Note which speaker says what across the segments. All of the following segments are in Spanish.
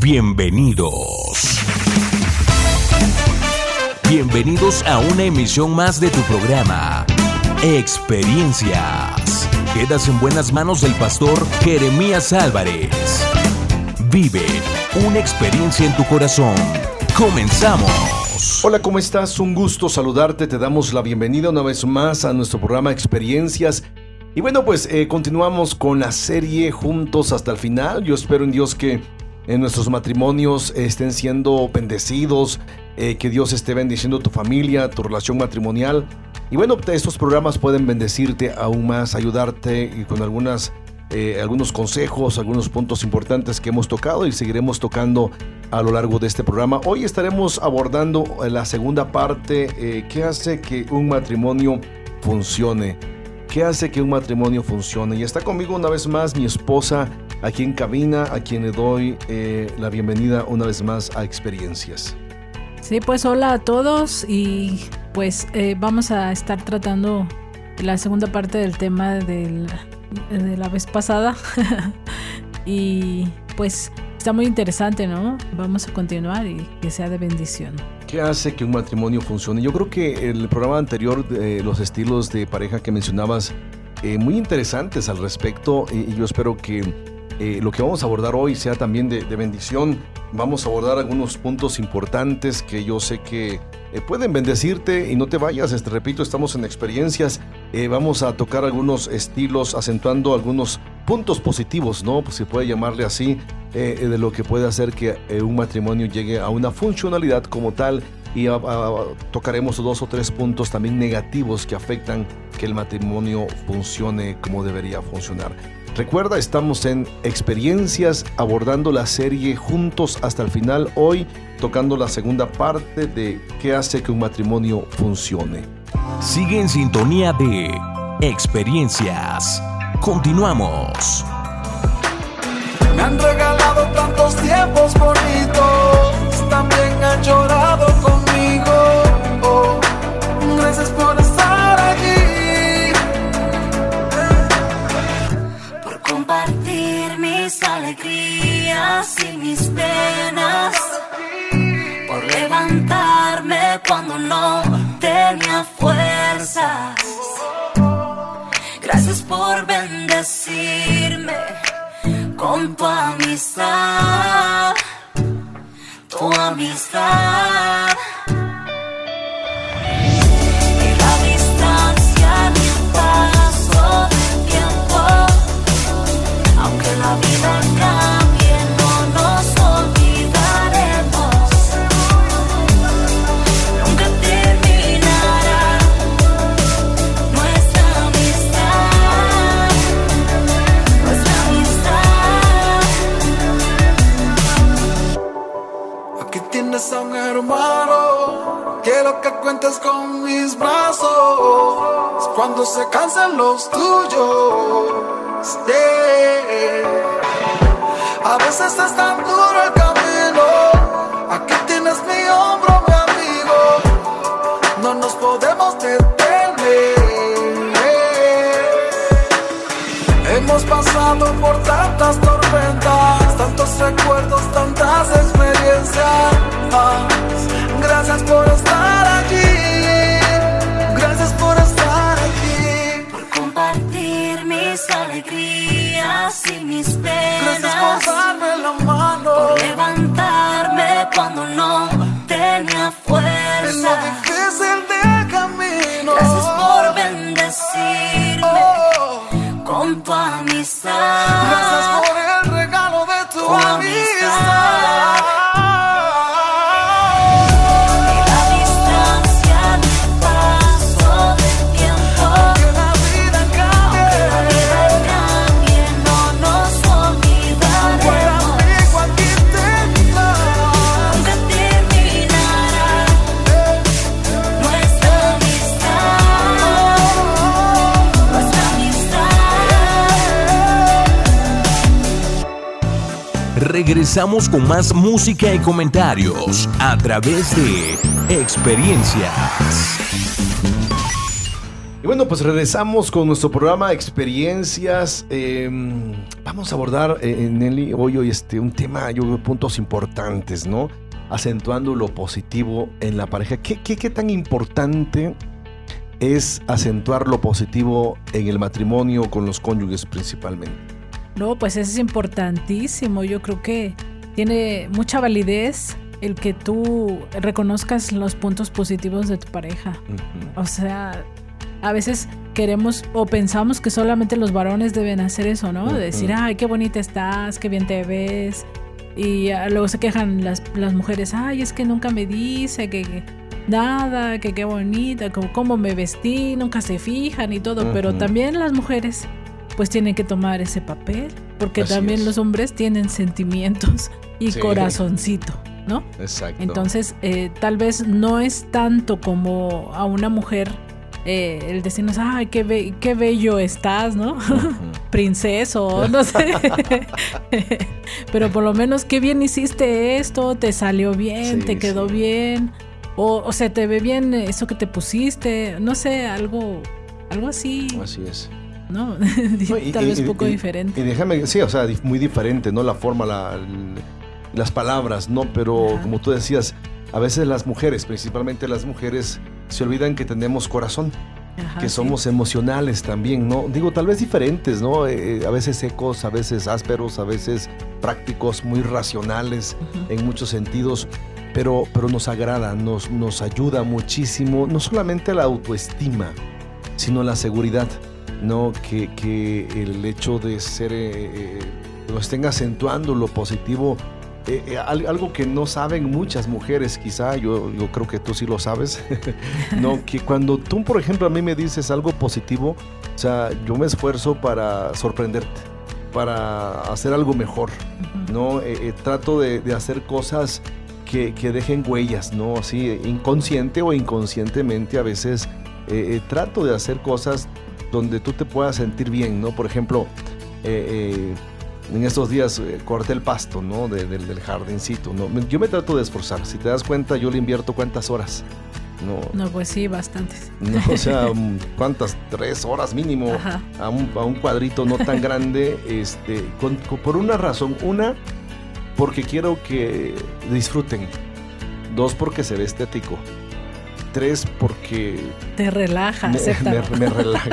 Speaker 1: Bienvenidos. Bienvenidos a una emisión más de tu programa, Experiencias. Quedas en buenas manos del pastor Jeremías Álvarez. Vive una experiencia en tu corazón. Comenzamos.
Speaker 2: Hola, ¿cómo estás? Un gusto saludarte. Te damos la bienvenida una vez más a nuestro programa Experiencias. Y bueno, pues eh, continuamos con la serie juntos hasta el final. Yo espero en Dios que en nuestros matrimonios estén siendo bendecidos, eh, que Dios esté bendiciendo tu familia, tu relación matrimonial. Y bueno, estos programas pueden bendecirte aún más, ayudarte con algunas, eh, algunos consejos, algunos puntos importantes que hemos tocado y seguiremos tocando a lo largo de este programa. Hoy estaremos abordando la segunda parte, eh, ¿qué hace que un matrimonio funcione? ¿Qué hace que un matrimonio funcione? Y está conmigo una vez más mi esposa aquí en cabina, a quien le doy la bienvenida una vez más a Experiencias.
Speaker 3: Sí, pues hola a todos y pues eh, vamos a estar tratando la segunda parte del tema de la vez pasada y pues está muy interesante, ¿no? Vamos a continuar y que sea de bendición.
Speaker 2: ¿Qué hace que un matrimonio funcione? Yo creo que el programa anterior, de los estilos de pareja que mencionabas, eh, muy interesantes al respecto y yo espero que eh, lo que vamos a abordar hoy sea también de, bendición. Vamos a abordar algunos puntos importantes que yo sé que eh, pueden bendecirte y no te vayas. Este, repito, estamos en experiencias. Eh, vamos a tocar algunos estilos, acentuando algunos puntos positivos, ¿no? Pues se puede llamarle así, de lo que puede hacer que un matrimonio llegue a una funcionalidad como tal y tocaremos dos o tres puntos también negativos que afectan que el matrimonio funcione como debería funcionar. Recuerda, estamos en Experiencias abordando la serie juntos hasta el final, hoy tocando la segunda parte de qué hace que un matrimonio funcione.
Speaker 1: Sigue en sintonía de Experiencias. Continuamos.
Speaker 4: Me han regalado tantos tiempos bonitos, también han llorado conmigo. Oh, gracias por
Speaker 5: alegrías y mis penas, por levantarme cuando no tenía fuerzas. Gracias por bendecirme con tu amistad, tu amistad.
Speaker 4: Cuentas con mis brazos cuando se cansan los tuyos. A veces es tan duro el camino. Aquí tienes mi hombro, mi amigo. No nos podemos detener. Hemos pasado por tantas tormentas, tantos recuerdos, tantas experiencias. Gracias por estar
Speaker 5: cuando no tenía fuerza.
Speaker 4: En lo difícil del camino.
Speaker 5: Gracias por bendecirme oh. con tu amistad.
Speaker 1: Regresamos con más música y comentarios a través de experiencias.
Speaker 2: Y bueno, pues regresamos con nuestro programa Experiencias. Eh, vamos a abordar, eh, Nelly, hoy, hoy este, un tema, yo creo, puntos importantes, ¿no? Acentuando lo positivo en la pareja. ¿Qué, qué, qué tan importante es acentuar lo positivo en el matrimonio con los cónyuges principalmente?
Speaker 3: No, pues eso es importantísimo. Yo creo que tiene mucha validez el que tú reconozcas los puntos positivos de tu pareja. O sea, a veces queremos o pensamos que solamente los varones deben hacer eso, ¿no? De decir, ay, qué bonita estás, qué bien te ves. Y luego se quejan las, las mujeres, ay, es que nunca me dice que, que nada, que qué bonita, como cómo me vestí, nunca se fijan y todo. Pero también las mujeres pues tienen que tomar ese papel, porque
Speaker 2: Así
Speaker 3: también
Speaker 2: es.
Speaker 3: los hombres tienen sentimientos y
Speaker 2: Sí.
Speaker 3: corazoncito, ¿no?
Speaker 2: Exacto.
Speaker 3: Entonces, eh, tal vez no es tanto como a una mujer eh, el decirnos, ay, qué, be- qué bello estás, ¿no?
Speaker 2: Ujú.
Speaker 3: Princeso, no sé. Pero por lo menos, qué bien hiciste esto, te salió bien,
Speaker 2: Sí,
Speaker 3: te quedó
Speaker 2: sí.
Speaker 3: bien, o, o sea, te ve bien eso que te pusiste, no sé, algo, algo así,
Speaker 2: Así es.
Speaker 3: ¿No? Tal
Speaker 2: y-
Speaker 3: vez
Speaker 2: y-
Speaker 3: poco
Speaker 2: y-
Speaker 3: diferente.
Speaker 2: Y déjame, sí, o sea, muy diferente, ¿no? La forma, la, las palabras, ¿no? Pero
Speaker 3: Ajá.
Speaker 2: como tú decías, a veces las mujeres, principalmente las mujeres, se olvidan que tenemos corazón,
Speaker 3: Ajá,
Speaker 2: que
Speaker 3: sí.
Speaker 2: somos emocionales también, ¿no? Digo, tal vez diferentes, ¿no? Eh, a veces secos, a veces ásperos, a veces prácticos, muy racionales en muchos sentidos, pero, pero nos agrada, nos, nos ayuda muchísimo, no solamente la autoestima, sino la seguridad, ¿no? Que, que el hecho de ser, eh, eh, lo estén acentuando lo positivo, eh, eh, al- algo que no saben muchas mujeres, quizá, yo, yo creo que tú sí lo sabes, ¿no? Que cuando tú, por ejemplo, a mí me dices algo positivo, o sea, yo me esfuerzo para sorprenderte, para hacer algo mejor. ¿no? Eh, trato de, de hacer cosas que, que dejen huellas, ¿no? Así, inconsciente o inconscientemente a veces trato de hacer cosas donde tú te puedas sentir bien, ¿no? Por ejemplo, eh, eh, en estos días eh, corté el pasto, ¿no? De- del- del jardincito, ¿no? Yo me trato de esforzar, si te das cuenta, yo le invierto cuántas horas, ¿no?
Speaker 3: No, pues sí, bastantes.
Speaker 2: No, o sea, mm, cuántas, tres horas mínimo a un, a un cuadrito no tan grande, este, con- con- por una razón. Una, porque quiero que disfruten. Dos, porque se ve estético. Tres, porque
Speaker 3: Te relaja,
Speaker 2: me, me- me relaja.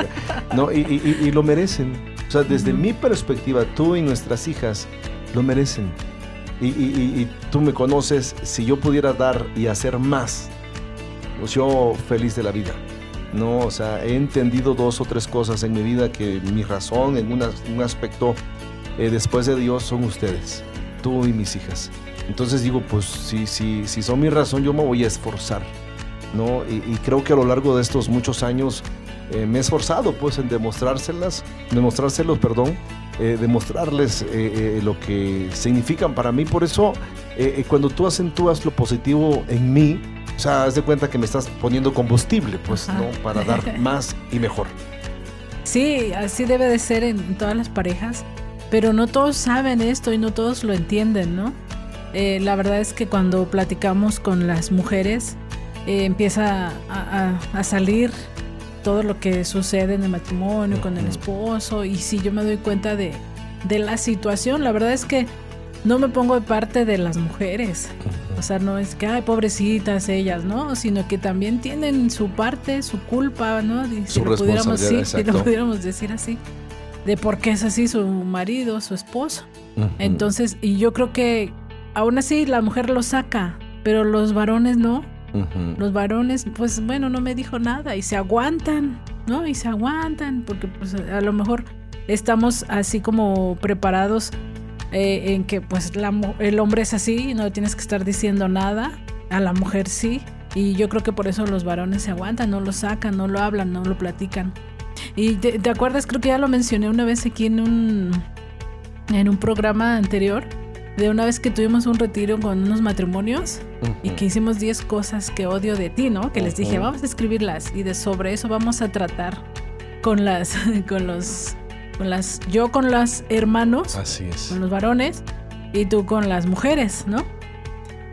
Speaker 2: No, y, y- y- lo merecen. O sea, desde
Speaker 3: Ujú.
Speaker 2: mi perspectiva, tú y nuestras hijas lo merecen. Y- y tú me conoces, si yo pudiera dar y hacer más, pues yo feliz de la vida. No, o sea, he entendido dos o tres cosas en mi vida que mi razón en una- un aspecto eh, después de Dios son ustedes, tú y mis hijas. Entonces digo, pues si, si, si son mi razón, yo me voy a esforzar. ¿No? Y, y creo que a lo largo de estos muchos años eh, me he esforzado pues en demostrárselas, demostrárselos, perdón, eh, demostrarles eh, lo que significan para mí. Por eso, cuando tú acentúas lo positivo en mí, o sea, haz de cuenta que me estás poniendo combustible, pues,
Speaker 3: Ajá.
Speaker 2: ¿no? Para dar más y mejor.
Speaker 3: Sí, así debe de ser en, todas las parejas, pero no todos saben esto y no todos lo entienden, ¿no? La verdad es que cuando platicamos con las mujeres, eh, empieza a, a- a salir todo lo que sucede en el matrimonio, con el esposo, y si yo me doy cuenta de, de la situación, la verdad es que no me pongo de parte de las mujeres. O sea, no es que, ay, pobrecitas ellas, ¿no? Sino que también tienen su parte, su culpa, ¿no? Si
Speaker 2: Su
Speaker 3: lo pudiéramos, sí, si lo pudiéramos decir así, de por qué es así su marido, su esposo. Entonces, y yo creo que aún así la mujer lo saca, pero los varones no. Los varones, pues bueno, no me dijo nada y se aguantan, ¿no? Y se aguantan porque pues a lo mejor estamos así como preparados eh, en que pues el hombre es así, no le tienes que estar diciendo nada, a la mujer sí. Y yo creo que por eso los varones se aguantan, no lo sacan, no lo hablan, no lo platican. Y te, te acuerdas, creo que ya lo mencioné una vez aquí en un, en un programa anterior, de una vez que tuvimos un retiro con unos matrimonios y que hicimos 10 cosas que odio de ti, ¿no? Que les dije, vamos a escribirlas y de sobre eso vamos a tratar con las, con los, con las, yo con los hermanos,
Speaker 2: Así es.
Speaker 3: con los varones y tú con las mujeres, ¿no?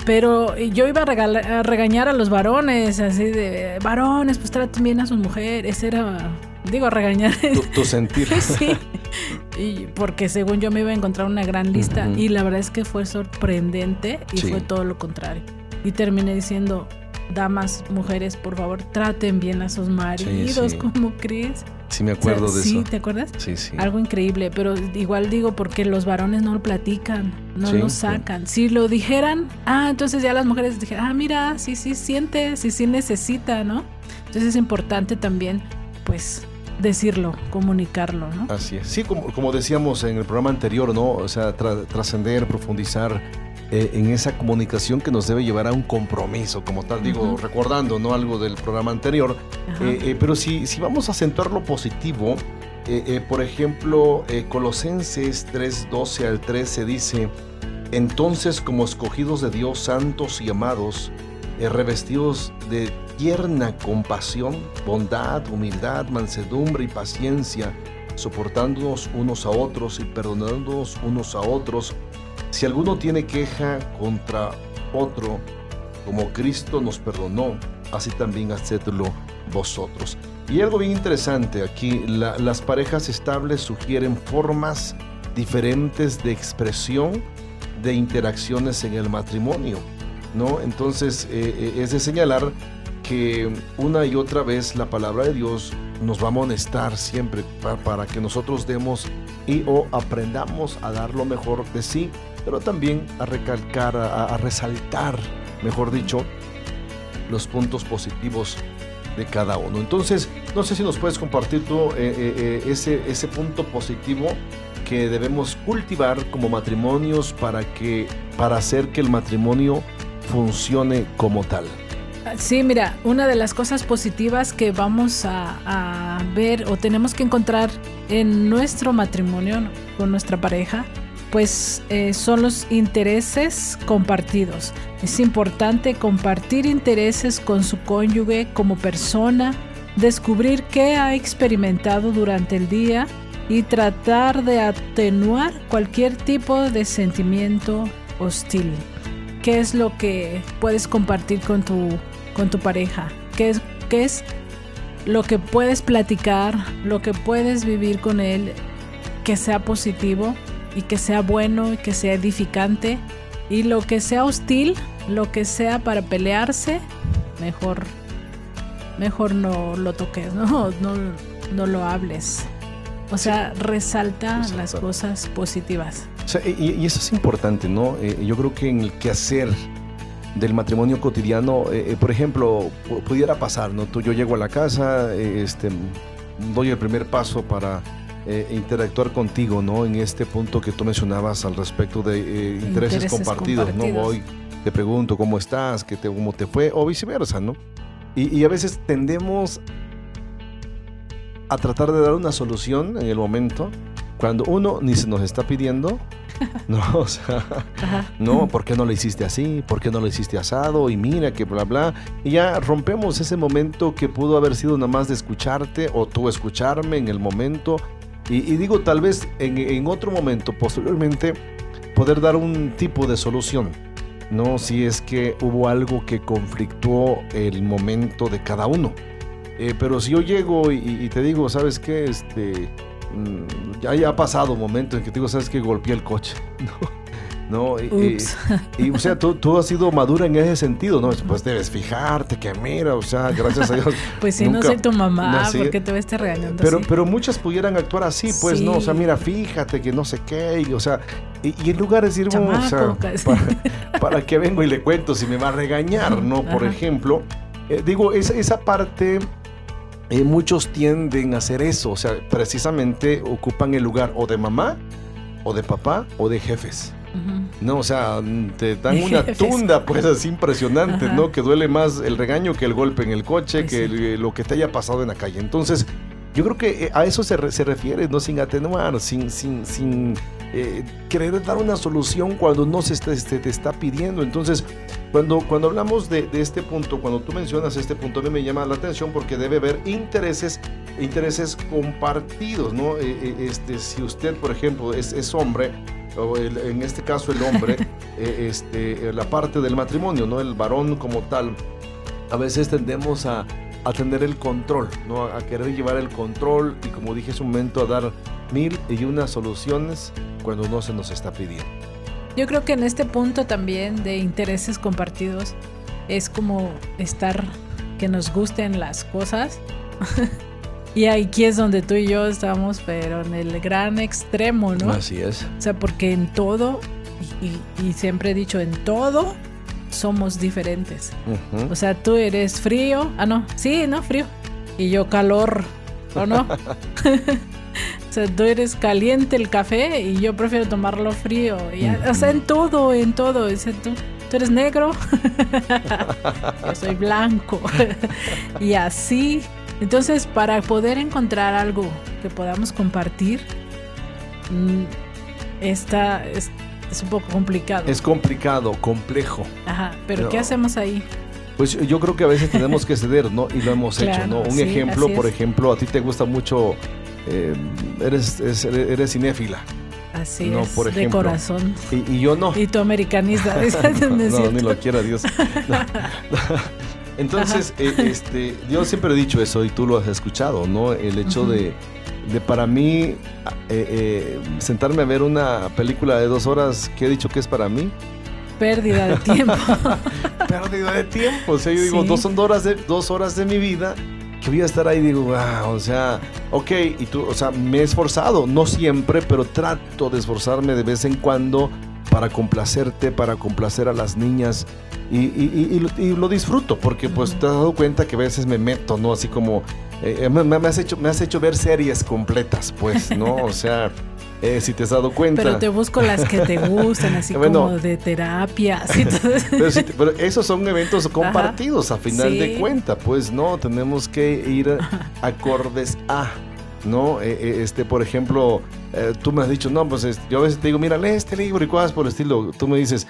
Speaker 3: Pero yo iba a, a, regañar a los varones, así de, varones, pues traten bien a sus mujeres. Era, digo, a regañar.
Speaker 2: Tu, sentir.
Speaker 3: sí. Y porque según yo me iba a encontrar una gran lista. Y la verdad es que fue sorprendente y fue todo lo contrario. Y terminé diciendo, damas, mujeres, por favor, traten bien a sus maridos, como crees?
Speaker 2: Sí, me acuerdo de eso.
Speaker 3: Sí, ¿te acuerdas?
Speaker 2: Sí, sí.
Speaker 3: Algo increíble, pero igual digo porque los varones no lo platican, no lo sacan. Si lo dijeran, ah, entonces ya las mujeres dijeran, ah, mira, sí, sí siente, sí, sí necesita, ¿no? Entonces es importante también, pues, decirlo, comunicarlo, ¿no?
Speaker 2: Así es. Sí, como, como decíamos en el programa anterior, ¿no? O sea, trascender, profundizar eh, en esa comunicación que nos debe llevar a un compromiso, como tal, digo, recordando ¿no? algo del programa anterior, eh, eh, pero si, si vamos a acentuar lo positivo, por ejemplo, Colosenses 3, 12 al 13 dice, entonces como escogidos de Dios, santos y amados, revestidos de tierna compasión, bondad, humildad, mansedumbre y paciencia, soportándonos unos a otros y perdonándonos unos a otros, si alguno tiene queja contra otro, como Cristo nos perdonó, así también hacedlo vosotros. Y algo bien interesante aquí, las parejas estables sugieren formas diferentes de expresión de interacciones en el matrimonio, ¿no? Entonces eh, eh, es de señalar que una y otra vez la palabra de Dios nos va a amonestar siempre para, para que nosotros demos y o aprendamos a dar lo mejor de sí pero también a recalcar, a, resaltar, mejor dicho, los puntos positivos de cada uno. Entonces, no sé si nos puedes compartir tú eh, eh, eh, ese, ese punto positivo que debemos cultivar como matrimonios para, que, para hacer que el matrimonio funcione como tal.
Speaker 3: Sí, mira, una de las cosas positivas que vamos a, ver o tenemos que encontrar en nuestro matrimonio con nuestra pareja pues eh, son los intereses compartidos. Es importante compartir intereses con su cónyuge como persona, descubrir qué ha experimentado durante el día y tratar de atenuar cualquier tipo de sentimiento hostil. ¿Qué es lo que puedes compartir con tu, con tu pareja? ¿Qué es, ¿Qué es lo que puedes platicar, lo que puedes vivir con él que sea positivo? y que sea bueno y que sea edificante y lo que sea hostil, lo que sea para pelearse, mejor mejor no lo toques, no no, no lo hables. O sea, resalta las cosas positivas.
Speaker 2: y, eso es importante, ¿no? Eh, yo creo que en el quehacer del matrimonio cotidiano, eh, eh, por ejemplo, pudiera pasar, ¿no? Tú, yo llego a la casa, este, doy el primer paso para eh, interactuar contigo, ¿no? En este punto que tú mencionabas al respecto de eh, intereses, compartidos, ¿no? Voy, te pregunto cómo estás, qué te, cómo te fue, o viceversa, ¿no? Y, a veces tendemos a tratar de dar una solución en el momento cuando uno ni se nos está pidiendo, no, o sea, no, ¿por qué no lo hiciste así? ¿Por qué no lo hiciste asado? Y mira que bla, bla. Y ya rompemos ese momento que pudo haber sido nada más de escucharte o tú escucharme en el momento y, digo, tal vez en, otro momento, posteriormente, poder dar un tipo de solución, ¿no? Si es que hubo algo que conflictuó el momento de cada uno. Eh, pero si yo llego y, te digo, ¿sabes qué? Este, mm, ya, ha pasado un momento en que te digo, ¿sabes qué? Golpeé el coche, ¿no? ¿no? Y, o sea, tú, has sido madura en ese sentido, ¿no? Pues debes fijarte que mira, o sea, gracias a Dios.
Speaker 3: pues si no soy tu mamá, porque te ves regañando
Speaker 2: pero, Pero muchas pudieran actuar así, pues, ¿no? O sea, mira, fíjate que no sé qué, y, o sea, y, en lugar de decir, o sea, para, qué vengo y le cuento si me va a regañar, ¿no? Por ejemplo, eh, digo, esa, esa parte... Eh, muchos tienden a hacer eso, o sea, precisamente ocupan el lugar o de mamá, o de papá, o de jefes. No, o sea, te dan una tunda, pues así impresionante, ¿no? Que duele más el regaño que el golpe en el coche, que lo que te haya pasado en la calle. Entonces, yo creo que eh, a eso se, refiere, ¿no? Sin atenuar, sin, sin, sin eh, querer dar una solución cuando no se te está pidiendo. Entonces, cuando, cuando hablamos de, este punto, cuando tú mencionas este punto, a mí me llama la atención porque debe haber intereses, intereses compartidos, ¿no? Eh, este, si usted, por ejemplo, es, es hombre, o en este caso el hombre, eh, este, eh, la parte del matrimonio, ¿no? El varón como tal, a veces tendemos a, a tener el control, ¿no? A querer llevar el control y como dije hace un momento, a dar mil y unas soluciones cuando no se nos está pidiendo.
Speaker 3: Yo creo que en este punto también de intereses compartidos es como estar que nos gusten las cosas. y aquí es donde tú y yo estamos, pero en el gran extremo, ¿no?
Speaker 2: Así es.
Speaker 3: O sea, porque en todo, y, y siempre he dicho, en todo somos diferentes.
Speaker 2: Ujú.
Speaker 3: O sea, tú eres frío. Ah, no. Sí, no, frío. Y yo calor. ¿O no? o sea, tú eres caliente el café y yo prefiero tomarlo frío. Y, O sea, en todo, en todo. O sea, tú, tú eres negro. yo soy blanco. y así. Entonces, para poder encontrar algo que podamos compartir, mm, esta es, es un poco complicado.
Speaker 2: Es complicado, complejo.
Speaker 3: Ajá, pero. ¿qué hacemos ahí?
Speaker 2: Pues yo creo que a veces tenemos que ceder, ¿no? Y lo hemos hecho, ¿no? Un
Speaker 3: sí,
Speaker 2: ejemplo, por ejemplo, a ti te gusta mucho, eh, eres, es- eres cinéfila,
Speaker 3: Así
Speaker 2: No,
Speaker 3: es,
Speaker 2: por
Speaker 3: de corazón.
Speaker 2: y, y yo no.
Speaker 3: Y tu americanista, ¿no
Speaker 2: ni lo quiera Dios. No. Entonces, eh, este, yo siempre he dicho eso y tú lo has escuchado, ¿no? El hecho de, de para mí eh, eh, sentarme a ver una película de dos horas que he dicho que es para mí,
Speaker 3: Pérdida de tiempo.
Speaker 2: pérdida de tiempo. O sea, yo digo,
Speaker 3: Sí.
Speaker 2: dos son dos horas de, dos horas de mi vida que voy a estar ahí. Digo, wow, o sea, ok, y tú, o sea, me he esforzado, no siempre, pero trato de esforzarme de vez en cuando para complacerte, para complacer a las niñas. Y, y- y- y lo, y lo disfruto porque pues te has dado cuenta que a veces me meto, ¿no? Así como eh, me, me has hecho, me has hecho ver series completas, pues, ¿no? O sea, eh, si te has dado cuenta.
Speaker 3: Pero te busco las que te gustan, así
Speaker 2: Bueno.
Speaker 3: como de terapia.
Speaker 2: Pero, pero esos son eventos compartidos a final de cuenta, pues no, tenemos que ir acordes a, ¿no? Eh, eh, este, por ejemplo, tú me has dicho, no, pues es- yo a veces te digo, mira, lee este libro y cosas por el estilo. Tú me dices,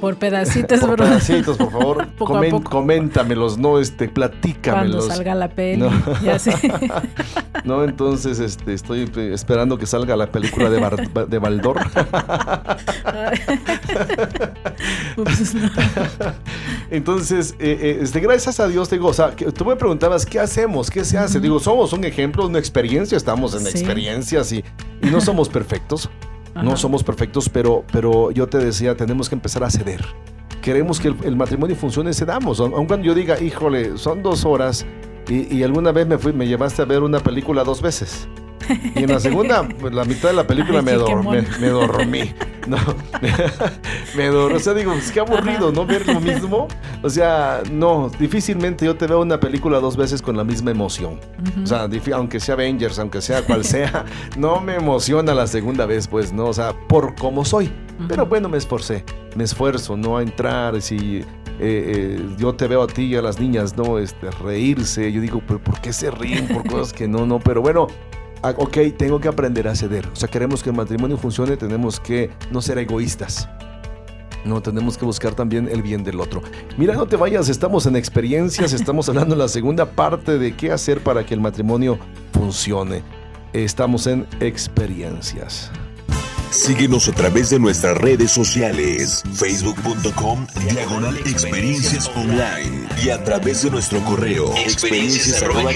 Speaker 3: por pedacitos,
Speaker 2: por
Speaker 3: bro.
Speaker 2: pedacitos, por favor,
Speaker 3: Poco a
Speaker 2: comen-
Speaker 3: poco.
Speaker 2: coméntamelos, no, este,
Speaker 3: Cuando
Speaker 2: platícamelos.
Speaker 3: salga la peli.
Speaker 2: No.
Speaker 3: Ya sé.
Speaker 2: No, entonces este, estoy esperando que salga la película de, Bar- de Baldor.
Speaker 3: Ups, no.
Speaker 2: Entonces, eh, eh, este, gracias a Dios, te digo, o sea, que tú me preguntabas, ¿qué hacemos? ¿Qué se hace? Digo, somos un ejemplo, una experiencia, estamos en
Speaker 3: Sí.
Speaker 2: experiencias y, y no somos perfectos, no somos perfectos, pero, pero yo te decía, tenemos que empezar a ceder. Queremos que el, el matrimonio funcione, cedamos. Aun cuando yo diga, híjole, son dos horas y, y alguna vez me, fui, me llevaste a ver una película dos veces. Y en la segunda, pues, la mitad de la película
Speaker 3: Ay,
Speaker 2: me dormí. No, me dormí. O sea, digo, es que aburrido, ¿no? Ver lo mismo. O sea, no, difícilmente yo te veo una película dos veces con la misma emoción.
Speaker 3: Ujú.
Speaker 2: O sea, aunque sea Avengers, aunque sea cual sea, no me emociona la segunda vez, pues, ¿no? O sea, por cómo soy. Pero
Speaker 3: Ujú.
Speaker 2: bueno, me esforcé, me esfuerzo, ¿no? A entrar, si... eh, eh, yo te veo a ti y a las niñas, ¿no? Este, reírse. Yo digo, ¿pero por qué se ríen por cosas que no, no? Pero bueno, ok, tengo que aprender a ceder. O sea, queremos que el matrimonio funcione, tenemos que no ser egoístas. No, tenemos que buscar también el bien del otro. Mira, no te vayas, estamos en experiencias, estamos hablando en la segunda parte de qué hacer para que el matrimonio funcione. Estamos en experiencias.
Speaker 1: Síguenos a través de nuestras redes sociales, facebook.com, diagonal experiencias online y a través de nuestro correo, experiencias arroba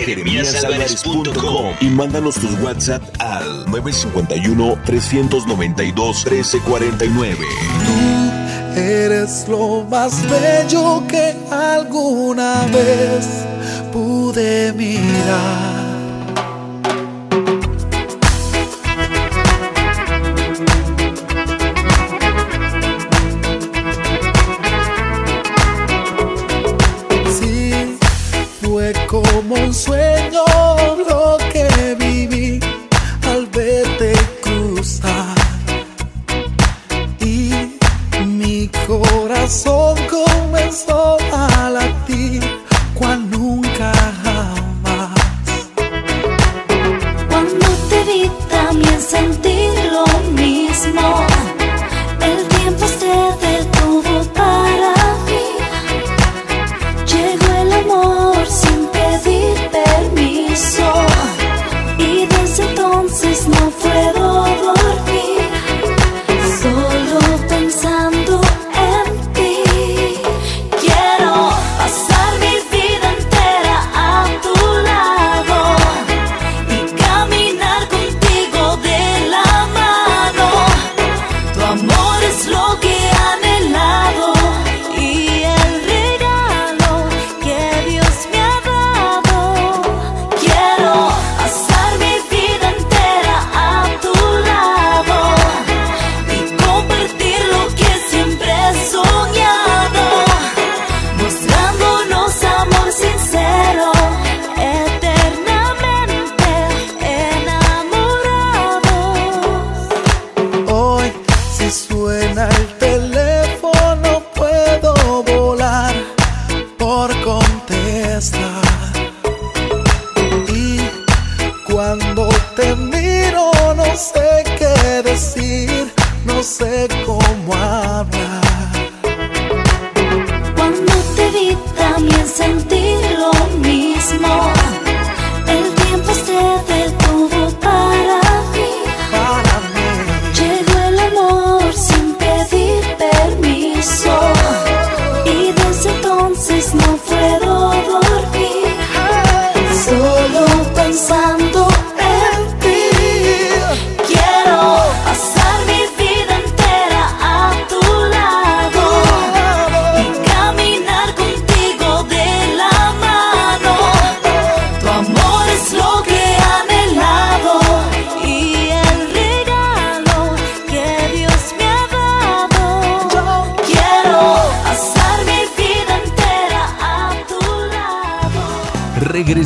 Speaker 1: y mándanos tus WhatsApp al 951-392-1349.
Speaker 4: Tú eres lo más bello que alguna vez pude mirar. Como sueño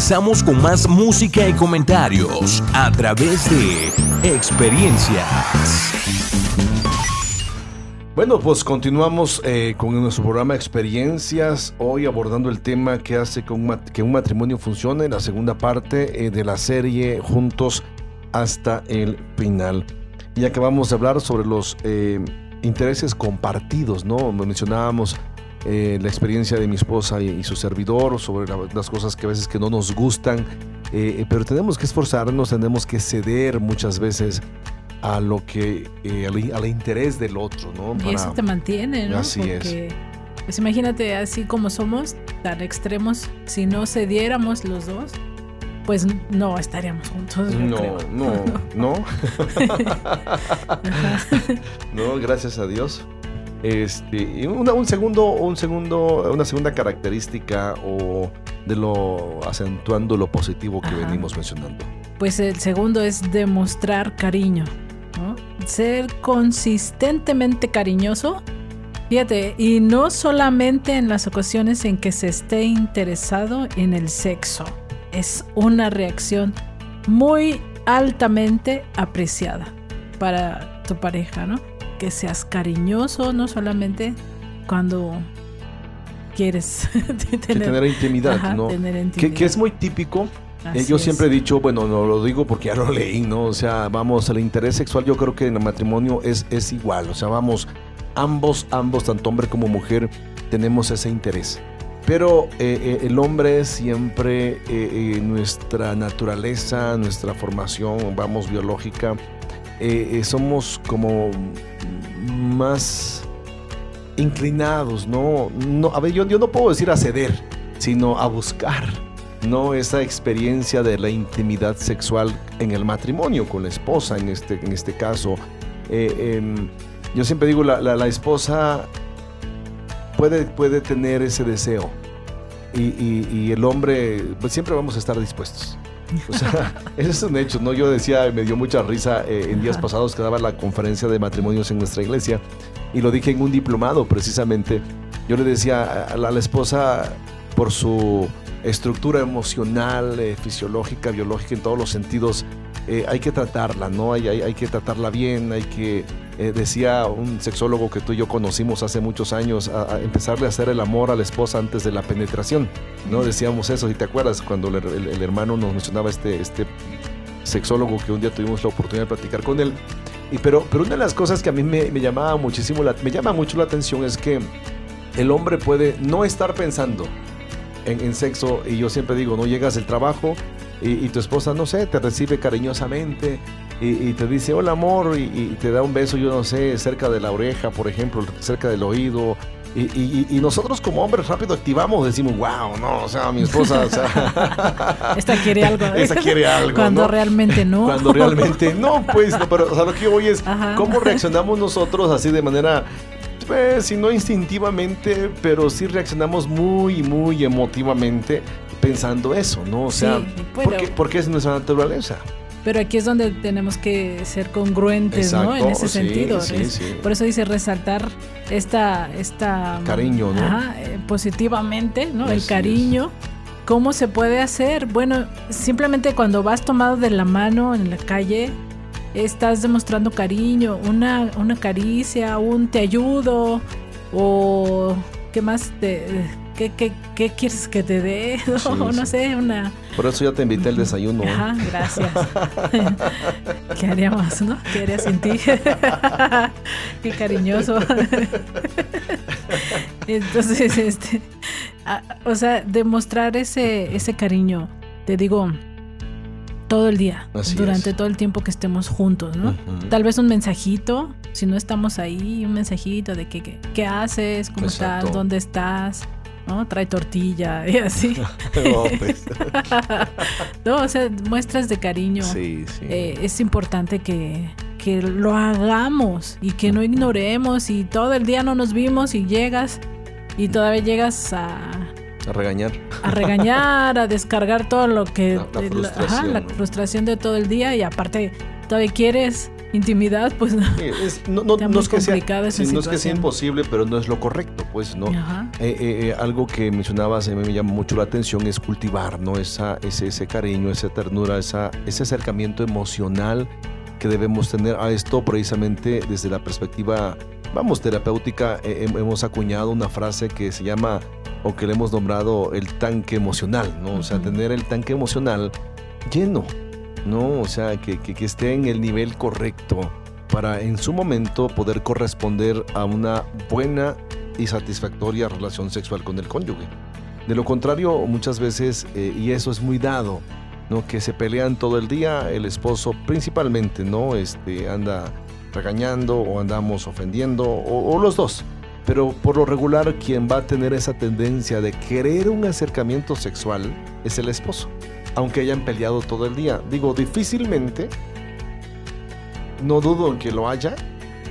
Speaker 1: regresamos con más música y comentarios a través de experiencias.
Speaker 2: Bueno, pues continuamos eh, con nuestro programa Experiencias, hoy abordando el tema que hace que un, mat- que un matrimonio funcione, la segunda parte eh, de la serie Juntos hasta el final. Y acabamos de hablar sobre los eh, intereses compartidos, ¿no? Mencionábamos eh, la experiencia de mi esposa y, y su servidor, sobre la- las cosas que a veces que no nos gustan, eh, pero tenemos que esforzarnos, tenemos que ceder muchas veces a lo que, eh, al, al interés del otro, ¿no?
Speaker 3: Y eso
Speaker 2: Para-
Speaker 3: te mantiene, ¿no?
Speaker 2: Así es.
Speaker 3: Porque, Pues imagínate, así como somos, tan extremos, si no cediéramos los dos, pues no estaríamos juntos.
Speaker 2: No,
Speaker 3: creo.
Speaker 2: no, no. no, gracias a Dios. Este, una- un segundo, un segundo, una segunda característica o de lo acentuando lo positivo que
Speaker 3: Ajá.
Speaker 2: venimos mencionando.
Speaker 3: Pues el segundo es demostrar cariño, ¿no? Ser consistentemente cariñoso. Fíjate, y no solamente en las ocasiones en que se esté interesado en el sexo. Es una reacción muy altamente apreciada para tu pareja, ¿no? Que seas cariñoso, no solamente cuando quieres tener,
Speaker 2: tener intimidad,
Speaker 3: ajá,
Speaker 2: ¿no?
Speaker 3: tener
Speaker 2: Que,
Speaker 3: intimidad.
Speaker 2: que es muy típico. Eh, yo
Speaker 3: es.
Speaker 2: siempre he dicho, bueno, no lo digo porque ya lo leí, ¿no? O sea, vamos, el interés sexual yo creo que en el matrimonio es, es igual. O sea, vamos, ambos, ambos, tanto hombre como mujer, tenemos ese interés. Pero eh, eh, el hombre siempre, eh, nuestra naturaleza, nuestra formación, vamos, biológica, somos como más inclinados, ¿no? no a ver, yo, yo no puedo decir a ceder, sino a buscar, ¿no? Esa experiencia de la intimidad sexual en el matrimonio, con la esposa en este, en este caso. Eh, em, yo siempre digo, la, la- esposa puede, puede tener ese deseo y, y- y el hombre, pues siempre vamos a estar dispuestos. O sea, ese es un hecho, ¿no? Yo decía, me dio mucha risa eh, en días pasados que daba la conferencia de matrimonios en nuestra iglesia y lo dije en un diplomado precisamente. Yo le decía a la, a la esposa, por su estructura emocional, eh, fisiológica, biológica, en todos los sentidos, eh, hay que tratarla, ¿no? Hay, hay, hay que tratarla bien, hay que, eh, decía un sexólogo que tú y yo conocimos hace muchos años, a, a empezarle a hacer el amor a la esposa antes de la penetración, ¿no? Decíamos eso, si te acuerdas, cuando el, el- el hermano nos mencionaba este, este sexólogo que un día tuvimos la oportunidad de platicar con él. Y pero, pero una de las cosas que a mí me, me llamaba muchísimo, la, me llama mucho la atención es que el hombre puede no estar pensando en, en sexo y yo siempre digo, no llegas del trabajo y, y tu esposa, no sé, te recibe cariñosamente y, y te dice, hola amor, y, y te da un beso, yo no sé, cerca de la oreja, por ejemplo, cerca del oído. Y, y- nosotros como hombres rápido activamos, decimos, wow, no, o sea, mi esposa, o sea,
Speaker 3: Esta quiere algo. ¿eh?
Speaker 2: Esta quiere algo,
Speaker 3: Cuando
Speaker 2: ¿no?
Speaker 3: realmente no.
Speaker 2: Cuando realmente no, pues, no, pero o sea, lo que voy es
Speaker 3: Ajá.
Speaker 2: cómo reaccionamos nosotros así de manera, pues, si no instintivamente, pero sí reaccionamos muy, muy emotivamente pensando eso, ¿no? O sea,
Speaker 3: Sí,
Speaker 2: porque, porque es nuestra naturaleza.
Speaker 3: Pero aquí es donde tenemos que ser congruentes, ¿no? En ese
Speaker 2: sí,
Speaker 3: sentido.
Speaker 2: sí,
Speaker 3: Es-
Speaker 2: sí.
Speaker 3: Por eso dice resaltar esta, esta
Speaker 2: Cariño, ¿no?
Speaker 3: Ajá, eh, positivamente, ¿no? El cariño. ¿Cómo se puede hacer? Bueno, simplemente cuando vas tomado de la mano en la calle, estás demostrando cariño, una, una caricia, un te ayudo, o qué más te. ¿Qué, qué, qué quieres que te dé? No,
Speaker 2: Sí,
Speaker 3: no
Speaker 2: sí.
Speaker 3: sé, una.
Speaker 2: Por eso ya te invité al desayuno. ¿eh?
Speaker 3: Ajá, gracias. ¿Qué haríamos, no? ¿Qué haría sin ti? Qué cariñoso. Entonces, este, a- o sea, demostrar ese, ese cariño, te digo, todo el día,
Speaker 2: Así
Speaker 3: durante
Speaker 2: es.
Speaker 3: todo el tiempo que estemos juntos, ¿no? Tal vez un mensajito, si no estamos ahí, un mensajito de que, que- qué haces, cómo
Speaker 2: Exacto.
Speaker 3: estás, dónde estás, ¿no? Trae tortilla y así.
Speaker 2: No, pues,
Speaker 3: no, o sea, muestras de cariño.
Speaker 2: sí, sí.
Speaker 3: Eh, es importante que, que lo hagamos y que no ignoremos y todo el día no nos vimos y llegas y todavía llegas a,
Speaker 2: a regañar.
Speaker 3: a regañar, a descargar todo lo que...
Speaker 2: La- la
Speaker 3: de
Speaker 2: frustración,
Speaker 3: la
Speaker 2: ¿no?
Speaker 3: frustración de todo el día y aparte todavía quieres intimidad, pues no.
Speaker 2: no, no, es que sea, no es que sea imposible, pero no es lo correcto, pues, ¿no? algo que mencionabas, a mí me llama mucho la atención, es cultivar, ¿no? Esa, ese, ese cariño, esa ternura, esa, ese acercamiento emocional que debemos tener a esto precisamente desde la perspectiva, vamos, terapéutica. hemos acuñado una frase que se llama, o que le hemos nombrado el tanque emocional, ¿no? O sea, tener el tanque emocional lleno, ¿no? O sea, que, que, esté en el nivel correcto para en su momento poder corresponder a una buena y satisfactoria relación sexual con el cónyuge. De lo contrario, muchas veces, eh, y eso es muy dado, ¿no? que se pelean todo el día, el esposo principalmente, ¿no? Este, anda regañando o andamos ofendiendo, o, o los dos. Pero por lo regular, quien va a tener esa tendencia de querer un acercamiento sexual es el esposo aunque hayan peleado todo el día. Digo, difícilmente, no dudo en que lo haya,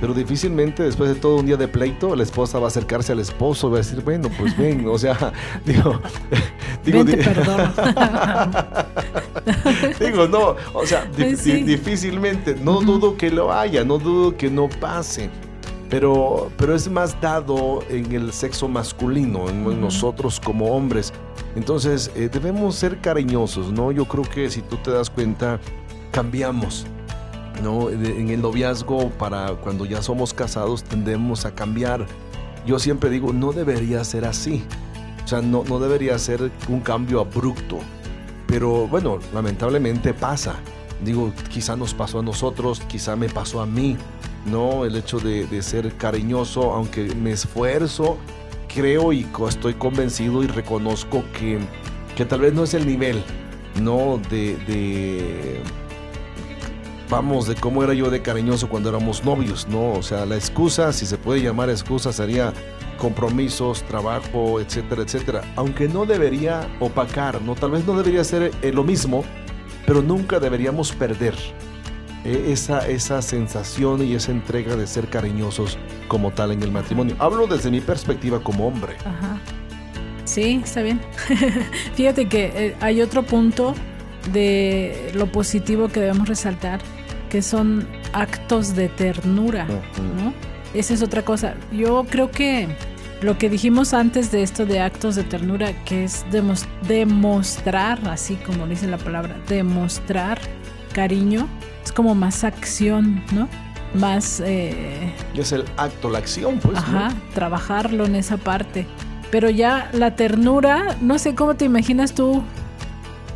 Speaker 2: pero difícilmente después de todo un día de pleito, la esposa va a acercarse al esposo y va a decir, bueno, pues ven, o sea, digo,
Speaker 3: digo, perdón.
Speaker 2: digo, no, o sea, difícilmente, no dudo que lo haya, no dudo que no pase. Pero, pero es más dado en el sexo masculino, en nosotros como hombres. Entonces, eh, debemos ser cariñosos, ¿no? Yo creo que si tú te das cuenta, cambiamos. ¿no? En el noviazgo, para cuando ya somos casados, tendemos a cambiar. Yo siempre digo, no debería ser así. O sea, no, no debería ser un cambio abrupto. Pero bueno, lamentablemente pasa. Digo, quizá nos pasó a nosotros, quizá me pasó a mí, ¿no? El hecho de, de ser cariñoso, aunque me esfuerzo, creo y estoy convencido y reconozco que, que tal vez no es el nivel, ¿no? De, vamos, de cómo era yo de cariñoso cuando éramos novios, ¿no? O sea, la excusa, si se puede llamar excusa, sería compromisos, trabajo, etcétera, etcétera. Aunque no debería opacar. Tal vez no debería ser eh, lo mismo, pero nunca deberíamos perder eh, esa, esa sensación y esa entrega de ser cariñosos como tal en el matrimonio. Hablo desde mi perspectiva como hombre. Ajá.
Speaker 3: Sí, está bien. Fíjate que eh, hay otro punto de lo positivo que debemos resaltar, que son actos de ternura, ¿no? Esa es otra cosa. Yo creo que lo que dijimos antes de esto de actos de ternura, que es demostrar, así como dice la palabra, demostrar cariño, es como más acción, ¿no? Más... Eh,
Speaker 2: es el acto, la acción, pues.
Speaker 3: Ajá, trabajarlo en esa parte. Pero ya la ternura, no sé cómo te imaginas tú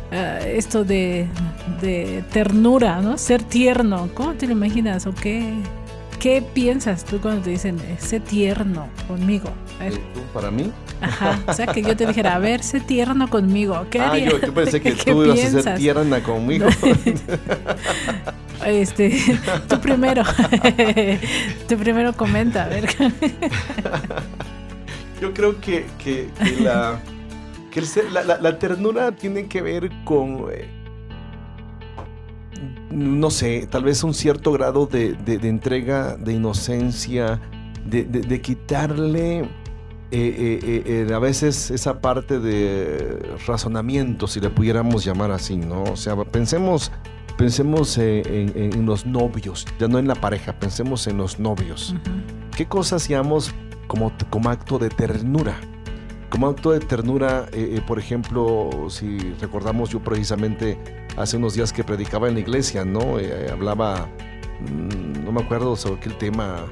Speaker 3: eh, esto de, de, ternura, ¿no? Ser tierno, ¿cómo te lo imaginas o qué? ¿Qué piensas tú cuando te dicen, sé tierno conmigo?
Speaker 2: ¿Para mí?
Speaker 3: Ajá, o sea, que yo te dijera, a ver, sé tierno conmigo. ¿Qué
Speaker 2: ah, yo, pensé que tú ibas a ser tierna conmigo.
Speaker 3: este, tú primero. tú primero comenta, a ver.
Speaker 2: yo creo que, que, la, que la, la, ternura tiene que ver con... Eh, no sé, tal vez un cierto grado de, entrega, de inocencia, de, quitarle eh, eh, eh, a veces esa parte de razonamiento, si le pudiéramos llamar así, ¿no? O sea, pensemos, pensemos en, los novios, ya no en la pareja, pensemos en los novios. ¿Qué cosas hacíamos como, como acto de ternura? Como acto de ternura, por ejemplo, si recordamos yo precisamente hace unos días que predicaba en la iglesia, ¿no? Hablaba, mm, no me acuerdo sobre qué tema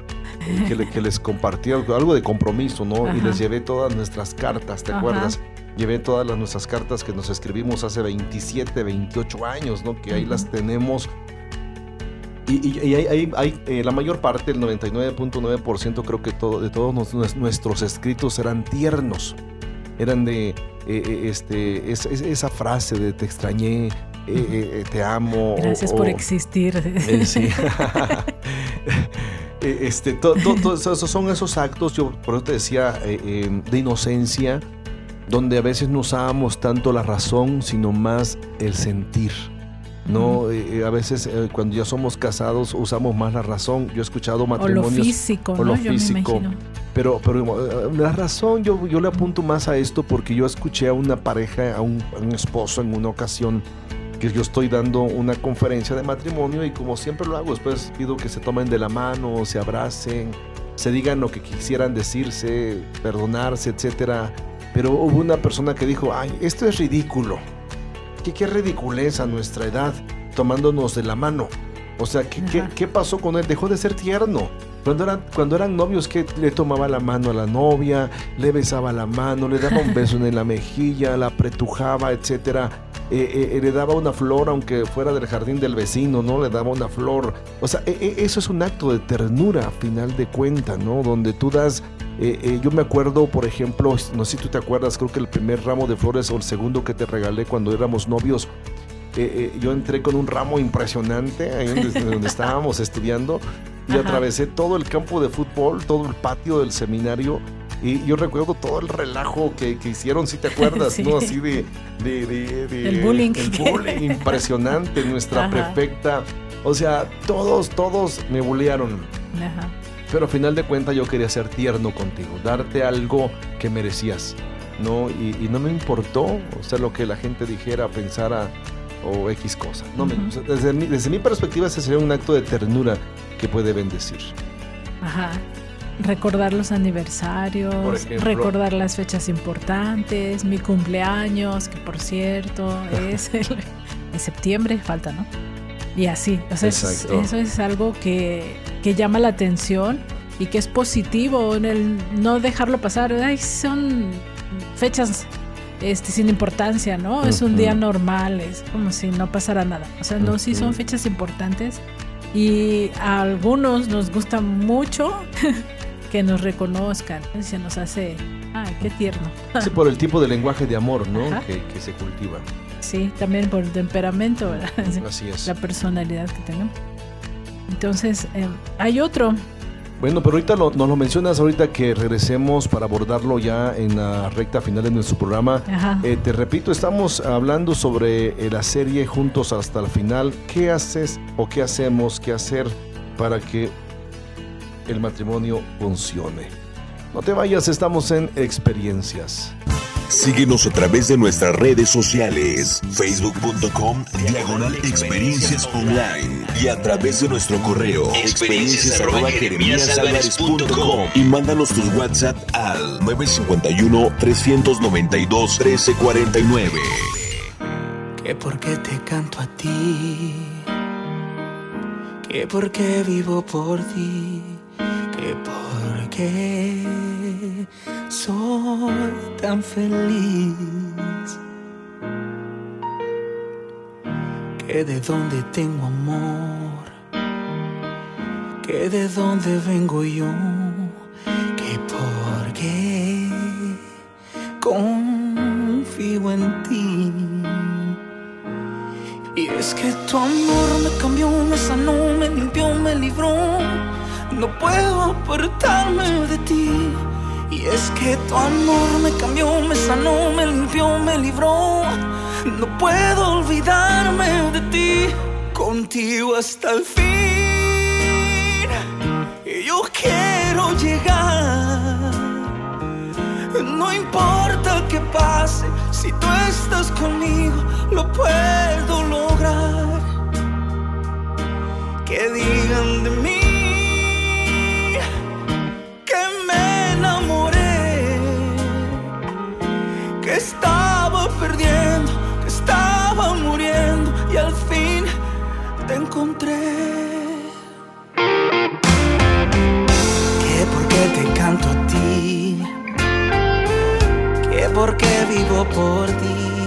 Speaker 2: eh, que, les compartía, algo de compromiso, ¿no? Y les llevé todas nuestras cartas, ¿te acuerdas? Llevé todas las, nuestras cartas que nos escribimos hace 27, 28 años, ¿no? Que ahí las tenemos. Y, hay, hay, eh, la mayor parte, el 99.9%, creo que todo, de todos nuestros escritos eran tiernos. Eran de este, esa frase de te extrañé, eh, eh, eh, te amo.
Speaker 3: Gracias por existir.
Speaker 2: sí. este, todos esos son esos actos, yo por eso te decía, de inocencia, donde a veces no usábamos tanto la razón, sino más el sentir. ¿no? a veces cuando ya somos casados usamos más la razón. Yo he escuchado matrimonios...
Speaker 3: O lo físico,
Speaker 2: o lo físico. pero, pero la razón yo, yo le apunto más a esto porque yo escuché a una pareja, a un esposo en una ocasión que yo estoy dando una conferencia de matrimonio y como siempre lo hago, después pido que se tomen de la mano, se abracen, se digan lo que quisieran decirse, perdonarse, etcétera. Pero hubo una persona que dijo, ay, esto es ridículo. ¿Qué, qué ridiculez a nuestra edad tomándonos de la mano? O sea, ¿qué, ¿qué, qué, pasó con él? Dejó de ser tierno. Cuando eran, cuando eran novios, que le tomaba la mano a la novia, le besaba la mano, le daba un beso en la mejilla, la apretujaba, etcétera. Eh, eh, le daba una flor, aunque fuera del jardín del vecino, ¿no? Le daba una flor. O sea, eh, eso es un acto de ternura, a final de cuenta, ¿no? Donde tú das. yo me acuerdo, por ejemplo, no sé si tú te acuerdas, creo que el primer ramo de flores o el segundo que te regalé cuando éramos novios, yo entré con un ramo impresionante ahí donde, donde estábamos estudiando y atravesé todo el campo de fútbol, todo el patio del seminario. Y yo recuerdo todo el relajo que, que hicieron, si te acuerdas, ¿no? Así de, de, de,
Speaker 3: El bullying.
Speaker 2: El bullying impresionante, nuestra Ajá. prefecta. O sea, todos, todos me bullearon. Ajá. Pero al final de cuentas yo quería ser tierno contigo, darte algo que merecías, ¿no? Y, y no me importó, o sea, lo que la gente dijera, pensara o X cosa. No me, o sea, desde, mi, desde mi perspectiva ese sería un acto de ternura que puede bendecir.
Speaker 3: Ajá. Recordar los aniversarios, ejemplo, recordar las fechas importantes, mi cumpleaños, que por cierto es el, en septiembre, falta, ¿no? Y así, o sea, es, eso es algo que, que, llama la atención y que es positivo en el no dejarlo pasar. Ay, son fechas este, sin importancia, ¿no? Uh -huh. Es un día normal, es como si no pasara nada. O sea, no, uh -huh. sí son fechas importantes y a algunos nos gusta mucho que nos reconozcan. Se nos hace, ay, qué tierno.
Speaker 2: Sí, por el tipo de lenguaje de amor, ¿no? Que, que, se cultiva.
Speaker 3: Sí, también por el temperamento, ¿verdad?
Speaker 2: Así es.
Speaker 3: La personalidad que tenemos. Entonces, eh, hay otro.
Speaker 2: Bueno, pero ahorita lo, nos lo mencionas ahorita que regresemos para abordarlo ya en la recta final de nuestro programa. Eh, te repito, estamos hablando sobre eh, la serie Juntos hasta el final. ¿Qué haces o qué hacemos, qué hacer para que el matrimonio funcione? No te vayas, estamos en experiencias.
Speaker 1: Síguenos a través de nuestras redes sociales, facebook.com, diagonal experiencias online y a través de nuestro correo, experiencias arroba y mándanos tus WhatsApp al 951-392-1349.
Speaker 6: Que porque te canto a ti, que porque vivo por ti, que porque soy tan feliz que de donde tengo amor, que de donde vengo yo, que porque confío en ti. Y es que tu amor me cambió, me sanó, me limpió, me libró. No puedo apartarme de ti. Y es que tu amor me cambió, me sanó, me limpió, me libró. No puedo olvidarme de ti, contigo hasta el fin. Y yo quiero llegar. No importa qué pase, si tú estás conmigo, lo puedo lograr. Que digan de mí. Estaba perdiendo, que estaba muriendo y al fin te encontré. Que porque te canto a ti, que porque vivo por ti,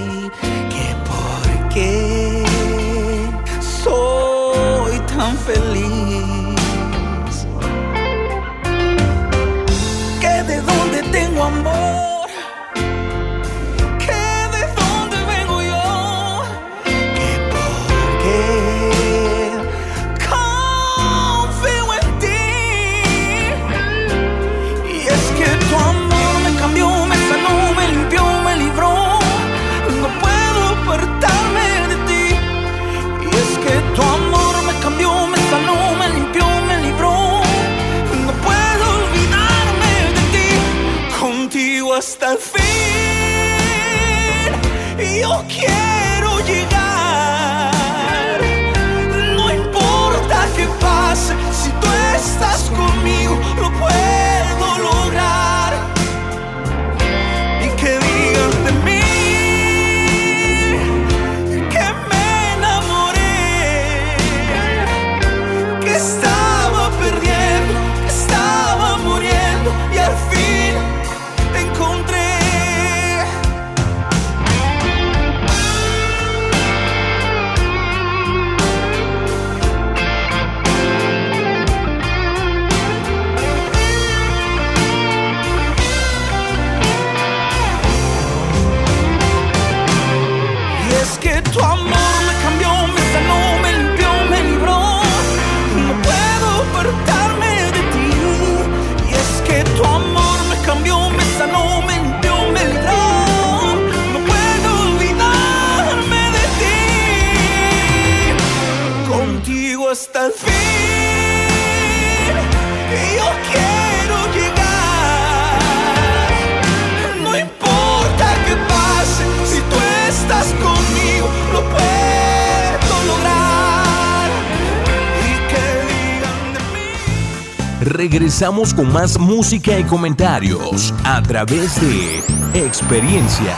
Speaker 1: Regresamos con más música y comentarios a través de experiencias.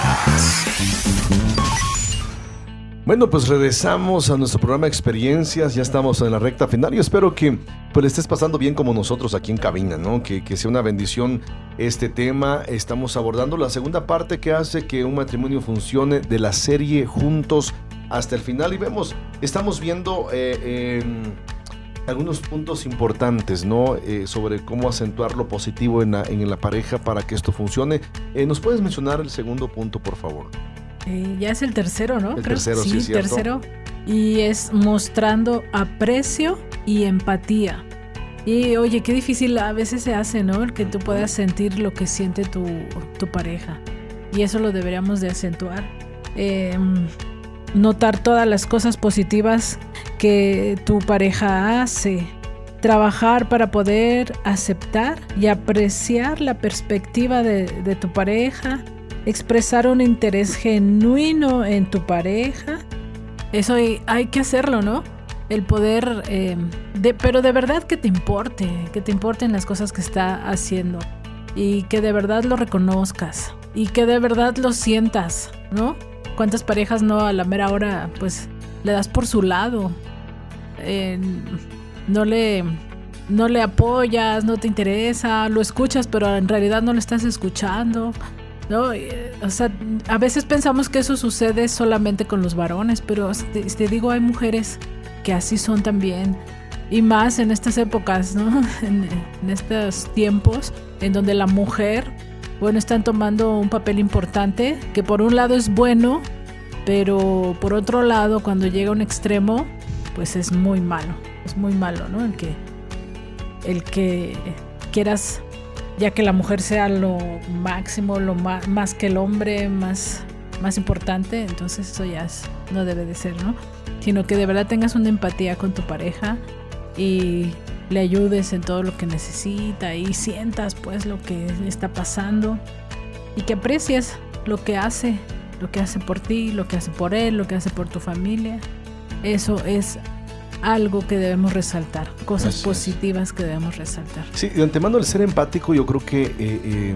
Speaker 2: Bueno, pues regresamos a nuestro programa Experiencias, ya estamos en la recta final y espero que pues le estés pasando bien como nosotros aquí en cabina, ¿no? Que, que sea una bendición este tema. Estamos abordando la segunda parte que hace que un matrimonio funcione de la serie Juntos hasta el final y vemos, estamos viendo eh, algunos puntos importantes, ¿no? Eh, sobre cómo acentuar lo positivo en la, en la pareja para que esto funcione. Eh, ¿Nos puedes mencionar el segundo punto, por favor?
Speaker 3: Eh, ya es el tercero, ¿no?
Speaker 2: El tercero, sí, es cierto.
Speaker 3: tercero. Y es mostrando aprecio y empatía. Y oye, qué difícil a veces se hace, ¿no? El que tú puedas sentir lo que siente tu, tu pareja. Y eso lo deberíamos de acentuar. Eh, notar todas las cosas positivas que tu pareja hace. Trabajar para poder aceptar y apreciar la perspectiva de, tu pareja. Expresar un interés genuino en tu pareja. Eso hay, que hacerlo, ¿no? El poder, eh, pero de verdad que te importe, que te importen las cosas que está haciendo y que de verdad lo reconozcas y que de verdad lo sientas, ¿no? ¿Cuántas parejas no a la mera hora pues le das por su lado? Eh, no le no le apoyas, no te interesa, lo escuchas, pero en realidad no lo estás escuchando. ¿no? O sea, a veces pensamos que eso sucede solamente con los varones, pero te, te digo, hay mujeres que así son también. Y más en estas épocas, ¿no? En estos tiempos en donde la mujer, bueno, están tomando un papel importante, que por un lado es bueno, pero por otro lado, cuando llega a un extremo, pues es muy malo. Es muy malo, ¿no? El que, el que quieras ya que la mujer sea lo máximo, lo más, más que el hombre, más, más importante, entonces eso ya no debe de ser, ¿no? Sino que de verdad tengas una empatía con tu pareja y le ayudes en todo lo que necesita y sientas pues lo que está pasando y que aprecies lo que hace, lo que hace por ti, lo que hace por él, lo que hace por tu familia. Eso es algo que debemos resaltar, cosas
Speaker 2: Así es.
Speaker 3: positivas que debemos resaltar.
Speaker 2: Sí, de antemano el ser empático yo creo que, eh, eh,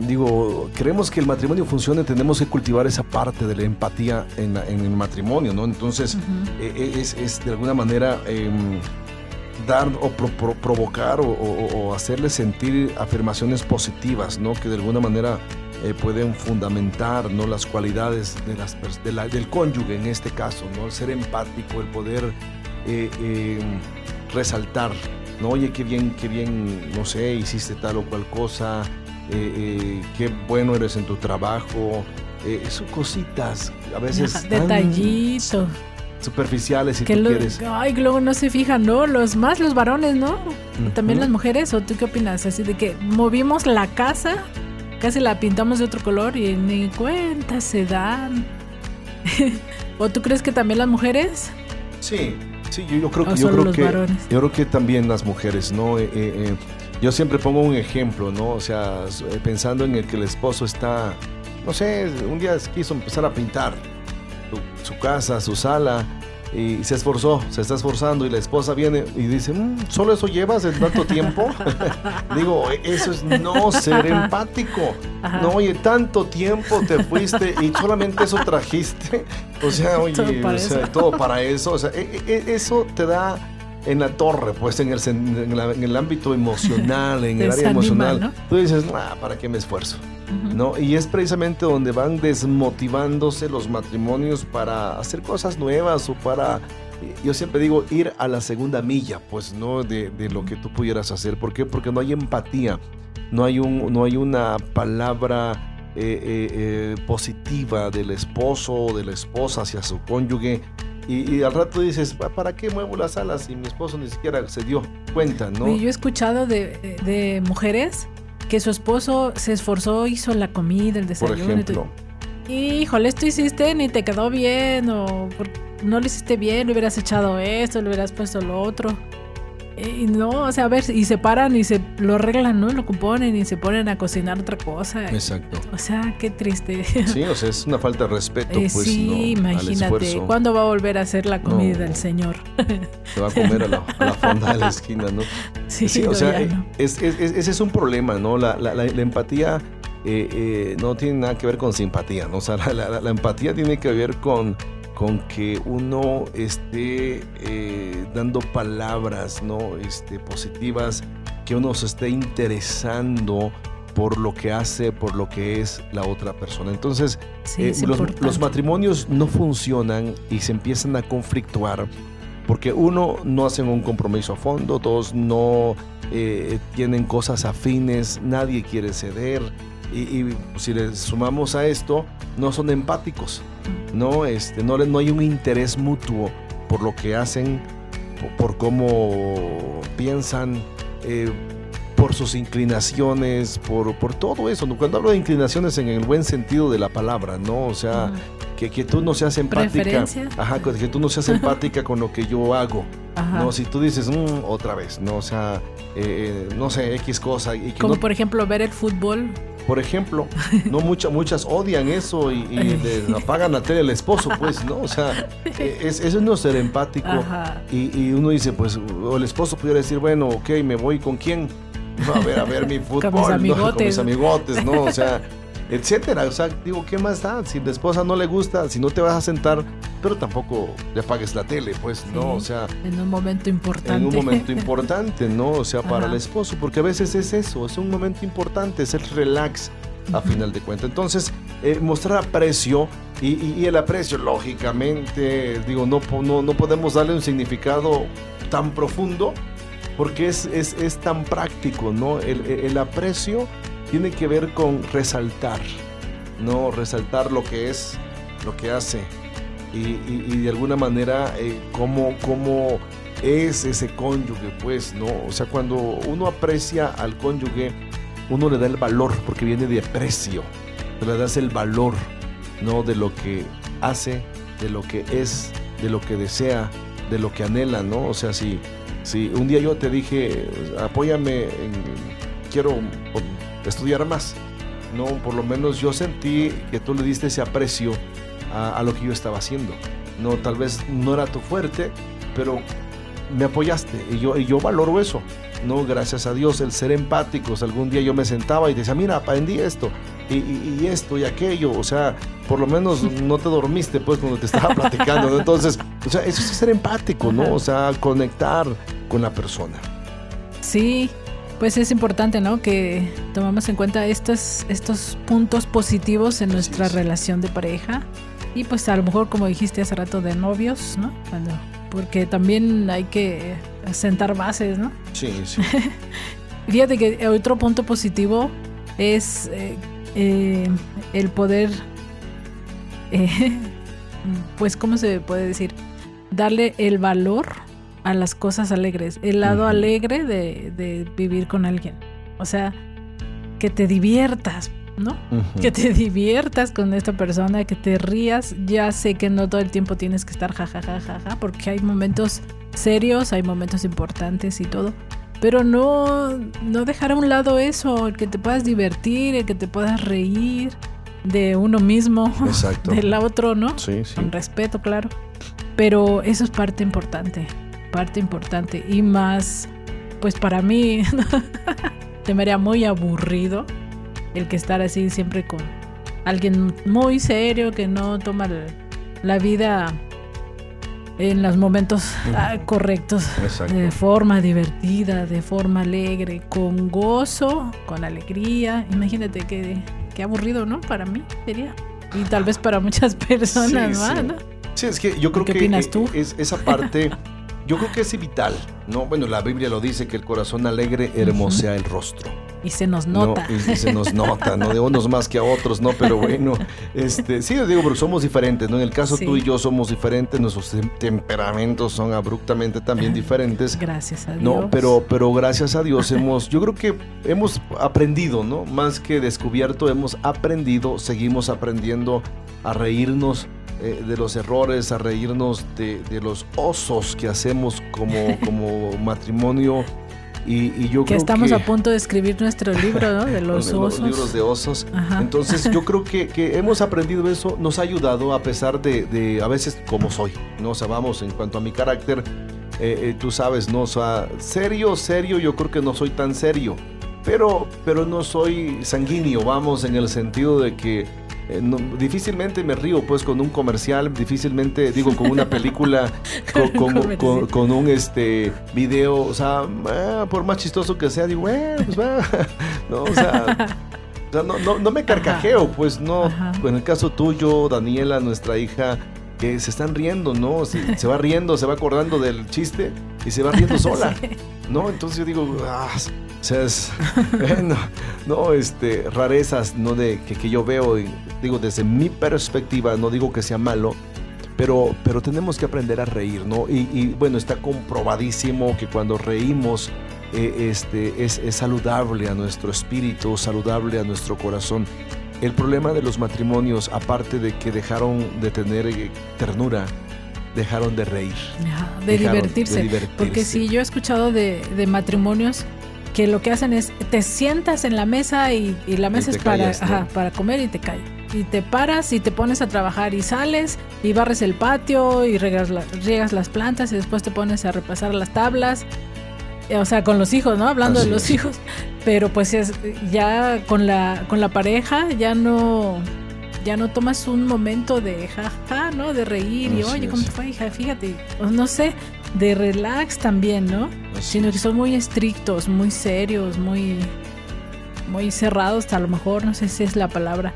Speaker 2: digo, queremos que el matrimonio funcione, tenemos que cultivar esa parte de la empatía en, el matrimonio, ¿no? Entonces, eh, es, es de alguna manera em, dar o pro- pro- provocar o, o- o hacerle sentir afirmaciones positivas, ¿no? Que de alguna manera eh, pueden fundamentar, ¿no? Las cualidades de las, pers- de la- del cónyuge en este caso, ¿no? El ser empático, el poder eh, eh, resaltar, ¿no? Oye, qué bien, qué bien, no sé, hiciste tal o cual cosa, eh, qué bueno eres en tu trabajo, son cositas, a veces
Speaker 3: Ajá,
Speaker 2: tan
Speaker 3: Detallito.
Speaker 2: Superficiales si
Speaker 3: Que
Speaker 2: tú
Speaker 3: lo-
Speaker 2: quieres.
Speaker 3: ay, luego no se fijan, ¿no? Los más los varones, ¿no? También
Speaker 2: Ujú.
Speaker 3: las mujeres, ¿o tú qué opinas? Así de que movimos la casa, casi la pintamos de otro color y ni cuenta se dan. ¿O tú crees que también las mujeres?
Speaker 2: Sí, sí, yo, yo creo
Speaker 3: ¿O
Speaker 2: que yo creo
Speaker 3: los
Speaker 2: que
Speaker 3: varones?
Speaker 2: yo creo que también las mujeres, ¿no? Eh, eh, eh, yo siempre pongo un ejemplo, ¿no? O sea, pensando en el que el esposo está, no sé, un día quiso empezar a pintar su, su casa, su sala, y se esforzó, se está esforzando y la esposa viene y dice, "Mm, ¿solo eso llevas en tanto tiempo? Digo, eso es no ser empático.
Speaker 3: Ajá.
Speaker 2: No, oye, tanto tiempo te fuiste y solamente eso trajiste. O sea, oye,
Speaker 3: Todo para
Speaker 2: o sea,
Speaker 3: eso.
Speaker 2: todo para eso. O sea, e- e- eso te da en la torre, pues en el, en la- en el ámbito emocional, en el área emocional.
Speaker 3: ¿no?
Speaker 2: Tú dices, "Ah, ¿para qué me esfuerzo? ¿No? Y es precisamente donde van desmotivándose los matrimonios para hacer cosas nuevas o para, eh, yo siempre digo, ir a la segunda milla, pues, ¿no? De, de lo que tú pudieras hacer. ¿Por qué? Porque no hay empatía, no hay, un, no hay una palabra eh, eh, positiva del esposo o de la esposa hacia su cónyuge. Y, y al rato dices, "¿Pa- ¿para qué muevo las alas si mi esposo ni siquiera se dio cuenta, ¿no?
Speaker 3: Y yo he escuchado de, de mujeres que su esposo se esforzó, hizo la comida, el
Speaker 2: Por
Speaker 3: desayuno. y
Speaker 2: ejemplo.
Speaker 3: todo. Híjole, esto hiciste, ni te quedó bien, o por- no lo hiciste bien, le hubieras echado esto, le hubieras puesto lo otro. Y no, o sea, a ver, y se paran y se lo arreglan, ¿no? Lo componen y se ponen a cocinar otra cosa.
Speaker 2: Exacto.
Speaker 3: O sea, qué triste.
Speaker 2: Sí, o sea, es una falta de respeto,
Speaker 3: Eh,
Speaker 2: pues,
Speaker 3: sí,
Speaker 2: ¿no?
Speaker 3: Imagínate. ¿cuándo va a volver a hacer la comida
Speaker 2: No.
Speaker 3: el señor?
Speaker 2: Se va a comer a la, a la fonda de la esquina, ¿no?
Speaker 3: Sí,
Speaker 2: Sí, o sea, eh,
Speaker 3: no.
Speaker 2: es, es- es- ese es un problema, ¿no? La, la- la- la empatía eh, eh, no tiene nada que ver con simpatía, ¿no? O sea, la empatía tiene que ver con, con que uno esté eh, dando palabras, ¿no? Este, positivas, que uno se esté interesando por lo que hace, por lo que es la otra persona. Entonces,
Speaker 3: Sí,
Speaker 2: eh, los matrimonios no funcionan y se empiezan a conflictuar porque uno no hacen un compromiso a fondo, dos no eh, tienen cosas afines, nadie quiere ceder y, y si le sumamos a esto no son empáticos, no este no no hay un interés mutuo por lo que hacen, por, por cómo piensan. eh, por sus inclinaciones, por, por todo eso. Cuando hablo de inclinaciones en el buen sentido de la palabra, ¿no? O sea, que, que tú no seas empática. Ajá, que tú no seas empática con lo que yo hago.
Speaker 3: Ajá.
Speaker 2: No, si tú dices, "Mm, otra vez, ¿no? O sea, eh, no sé, X cosa. Y que
Speaker 3: Como
Speaker 2: no-
Speaker 3: por ejemplo ver el fútbol.
Speaker 2: Por ejemplo, no muchas muchas odian eso y, y le apagan la tele al esposo, pues, ¿no? O sea, eh, es, eso es no ser empático. Y, y uno dice, pues, o el esposo pudiera decir, bueno, ok, me voy con quién. No, a ver, a ver mi fútbol, ¿no? con
Speaker 3: amigotes.
Speaker 2: mis amigotes, ¿no? O sea, etcétera. O sea, digo, ¿qué más da? Si la esposa no le gusta, si no te vas a sentar, pero tampoco le apagues la tele, pues, ¿no? O sea,
Speaker 3: En un momento importante.
Speaker 2: en un momento importante, ¿no? O sea, para
Speaker 3: Ajá.
Speaker 2: el esposo, porque a veces es eso, es un momento importante, es el relax a final de cuentas. Entonces, eh, mostrar aprecio y, y- y el aprecio, lógicamente, digo, no, no, no podemos darle un significado tan profundo porque es, es, es tan práctico, ¿no? El, el aprecio tiene que ver con resaltar, ¿no? Resaltar lo que es, lo que hace y, de alguna manera eh, cómo, cómo es ese cónyuge, pues, ¿no? O sea, cuando uno aprecia al cónyuge, uno le da el valor, porque viene de aprecio, le das el valor, ¿no? De lo que hace, de lo que es, de lo que desea, de lo que anhela, ¿no? O sea, si, si un día yo te dije, apóyame, en- quiero estudiar más, ¿no? Por lo menos yo sentí que tú le diste ese aprecio a, a lo que yo estaba haciendo. No, tal vez no era tu fuerte, pero me apoyaste y yo, y yo valoro eso. No, gracias a Dios, el ser empáticos. Algún día yo me sentaba y decía, mira, aprendí esto y, y- y esto y aquello. O sea, por lo menos no te dormiste pues cuando te estaba platicando. ¿no? Entonces, o sea, eso es ser empático, ¿no? O sea, conectar con la persona.
Speaker 3: Sí, pues es importante, ¿no? Que tomamos en cuenta estos, estos puntos positivos en nuestra
Speaker 2: es.
Speaker 3: relación de pareja. Y pues a lo mejor, como dijiste hace rato, de novios, ¿no? Cuando, porque también hay que sentar bases, ¿no?
Speaker 2: Sí, sí.
Speaker 3: Fíjate que otro punto positivo es eh, eh, el poder, eh, pues, ¿cómo se puede decir? Darle el valor a las cosas alegres, el lado alegre de, de vivir con alguien. O sea, que te diviertas, ¿no? Que te diviertas con esta persona, que te rías. Ya sé que no todo el tiempo tienes que estar jajajaja, ja, ja, ja, porque hay momentos serios, hay momentos importantes y todo. Pero no, no dejar a un lado eso, el que te puedas divertir, el que te puedas reír, de uno mismo,
Speaker 2: Exacto.
Speaker 3: del otro, ¿no?
Speaker 2: Sí, sí.
Speaker 3: Con respeto, claro. Pero eso es parte importante, parte importante. Y más, pues para mí, se me haría muy aburrido el que estar así siempre con alguien muy serio que no toma la, vida en los momentos ah, correctos,
Speaker 2: Exacto.
Speaker 3: de forma divertida, de forma alegre, con gozo, con alegría. Imagínate qué, qué aburrido, ¿no? Para mí sería. Y tal vez para muchas personas
Speaker 2: sí.
Speaker 3: ¿no?
Speaker 2: Sí, es que yo creo
Speaker 3: ¿Qué
Speaker 2: que
Speaker 3: opinas
Speaker 2: eh,
Speaker 3: tú?
Speaker 2: es esa parte, yo creo que es vital, ¿no? Bueno, la Biblia lo dice que el corazón alegre hermosea el rostro.
Speaker 3: Y se nos
Speaker 2: ¿no?
Speaker 3: nota.
Speaker 2: Y, y se nos nota, ¿no? De unos más que a otros, ¿no? Pero bueno, este, sí, yo digo, porque somos diferentes, ¿no? En el caso
Speaker 3: Sí.
Speaker 2: tú y yo somos diferentes, nuestros tem- temperamentos son abruptamente también diferentes.
Speaker 3: Gracias a Dios.
Speaker 2: No, pero, pero gracias a Dios hemos, yo creo que hemos aprendido, ¿no? Más que descubierto, hemos aprendido, seguimos aprendiendo a reírnos eh, de los errores, a reírnos de, de los osos que hacemos como, como matrimonio. Y, y yo
Speaker 3: que
Speaker 2: creo
Speaker 3: estamos
Speaker 2: que
Speaker 3: a punto de escribir nuestro libro, ¿no? De los
Speaker 2: los
Speaker 3: osos.
Speaker 2: libros de osos.
Speaker 3: Ajá.
Speaker 2: Entonces yo creo que, que hemos aprendido eso, nos ha ayudado a pesar de, de a veces como soy, ¿no? O sea, vamos, en cuanto a mi carácter, eh, eh, tú sabes, ¿no? O sea, serio, serio, yo creo que no soy tan serio, pero, pero no soy sanguíneo, vamos, en el sentido de que eh, no- difícilmente me río pues con un comercial, difícilmente digo con una película, con, con-
Speaker 3: Comercial.
Speaker 2: con- con un este video, o sea, ah, por más chistoso que sea, digo, bueno, pues va, no, o sea, o sea, no, no, no me carcajeo, pues no.
Speaker 3: Ajá.
Speaker 2: En el caso tuyo, Daniela, nuestra hija, que se están riendo, ¿no? Se, se va riendo, se va acordando del chiste y se va riendo sola, ¿no? Entonces yo digo, ah, sea, es, bueno, no, este, rarezas, ¿no? De que, que yo veo, y digo, desde mi perspectiva, no digo que sea malo, pero, pero tenemos que aprender a reír, ¿no? Y, y, bueno, está comprobadísimo que cuando reímos eh, este, es, es saludable a nuestro espíritu, saludable a nuestro corazón. El problema de los matrimonios, aparte de que dejaron de tener eh, ternura, dejaron de reír.
Speaker 3: Ajá, de,
Speaker 2: Dejaron
Speaker 3: divertirse.
Speaker 2: de divertirse.
Speaker 3: Porque si yo he escuchado de, de matrimonios que lo que hacen es te sientas en la mesa y, y la mesa
Speaker 2: te
Speaker 3: es para,
Speaker 2: callas, ¿no?
Speaker 3: ajá, para comer y te callas. Y te paras y te pones a trabajar y sales y barres el patio y riegas, la- riegas las plantas y después te pones a repasar las tablas. Eh, O sea, con los hijos, ¿no? Hablando
Speaker 2: Así
Speaker 3: de los
Speaker 2: es.
Speaker 3: hijos. Pero pues es, ya con la, con la pareja ya no ya no tomas un momento de jaja, ¿no? De reír y
Speaker 2: Así
Speaker 3: oye, ¿cómo te fue, hija? Fíjate, no sé, de relax también, ¿no?
Speaker 2: Así
Speaker 3: Sino que son muy estrictos, muy serios, muy muy cerrados, a lo mejor, no sé si es la palabra.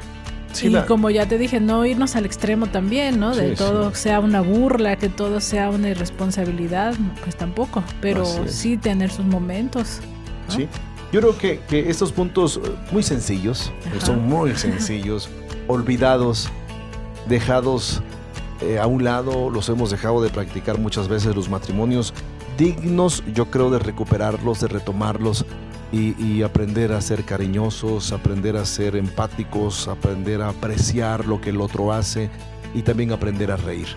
Speaker 2: Sí,
Speaker 3: y
Speaker 2: la-
Speaker 3: como ya te dije, no irnos al extremo también, ¿no? De
Speaker 2: Sí,
Speaker 3: todo
Speaker 2: sí.
Speaker 3: sea una burla, que todo sea una irresponsabilidad, pues tampoco. Pero sí tener sus momentos. ¿no?
Speaker 2: Sí. Yo creo que, que estos puntos eh, muy sencillos,
Speaker 3: Ajá.
Speaker 2: son muy sencillos, olvidados, dejados eh, a un lado, los hemos dejado de practicar muchas veces los matrimonios, dignos yo creo de recuperarlos, de retomarlos y, y aprender a ser cariñosos, aprender a ser empáticos, aprender a apreciar lo que el otro hace y también aprender a reír.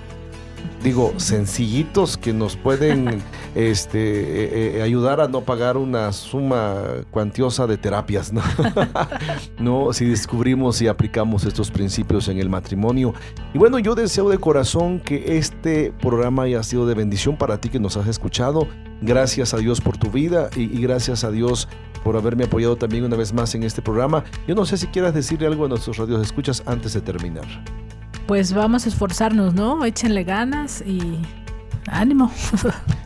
Speaker 2: Digo, sencillitos que nos pueden este, eh, eh, ayudar a no pagar una suma cuantiosa de terapias, ¿no? no, si descubrimos y aplicamos estos principios en el matrimonio. Y bueno, yo deseo de corazón que este programa haya sido de bendición para ti que nos has escuchado. Gracias a Dios por tu vida y, y gracias a Dios por haberme apoyado también una vez más en este programa. Yo no sé si quieras decirle algo a nuestros radios escuchas antes de terminar.
Speaker 3: Pues vamos a esforzarnos, ¿no? Échenle ganas y ánimo.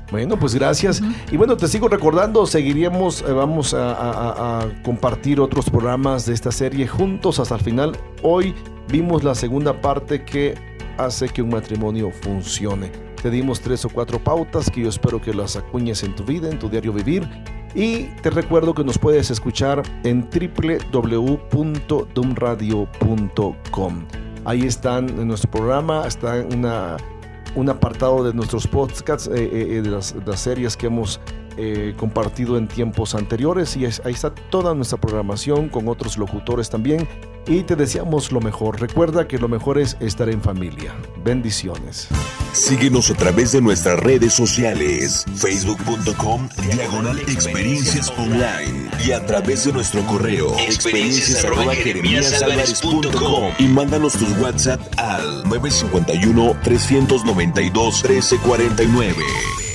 Speaker 2: Bueno, pues gracias. Y bueno, te sigo recordando, seguiríamos, eh, vamos a, a- a- a compartir otros programas de esta serie juntos hasta el final. Hoy vimos la segunda parte que hace que un matrimonio funcione. Te dimos tres o cuatro pautas que yo espero que las acuñes en tu vida, en tu diario vivir. Y te recuerdo que nos puedes escuchar en www.dumradio.com. Ahí están en nuestro programa, está una un apartado de nuestros podcasts, eh, eh, eh, de, las, de las series que hemos eh, compartido en tiempos anteriores y ahí está toda nuestra programación con otros locutores también y te deseamos lo mejor. Recuerda que lo mejor es estar en familia. Bendiciones.
Speaker 1: Síguenos a través de nuestras redes sociales, facebook.com, diagonal experiencias online y a través de nuestro correo, experiencias y mándanos tus WhatsApp al 951 392 1349.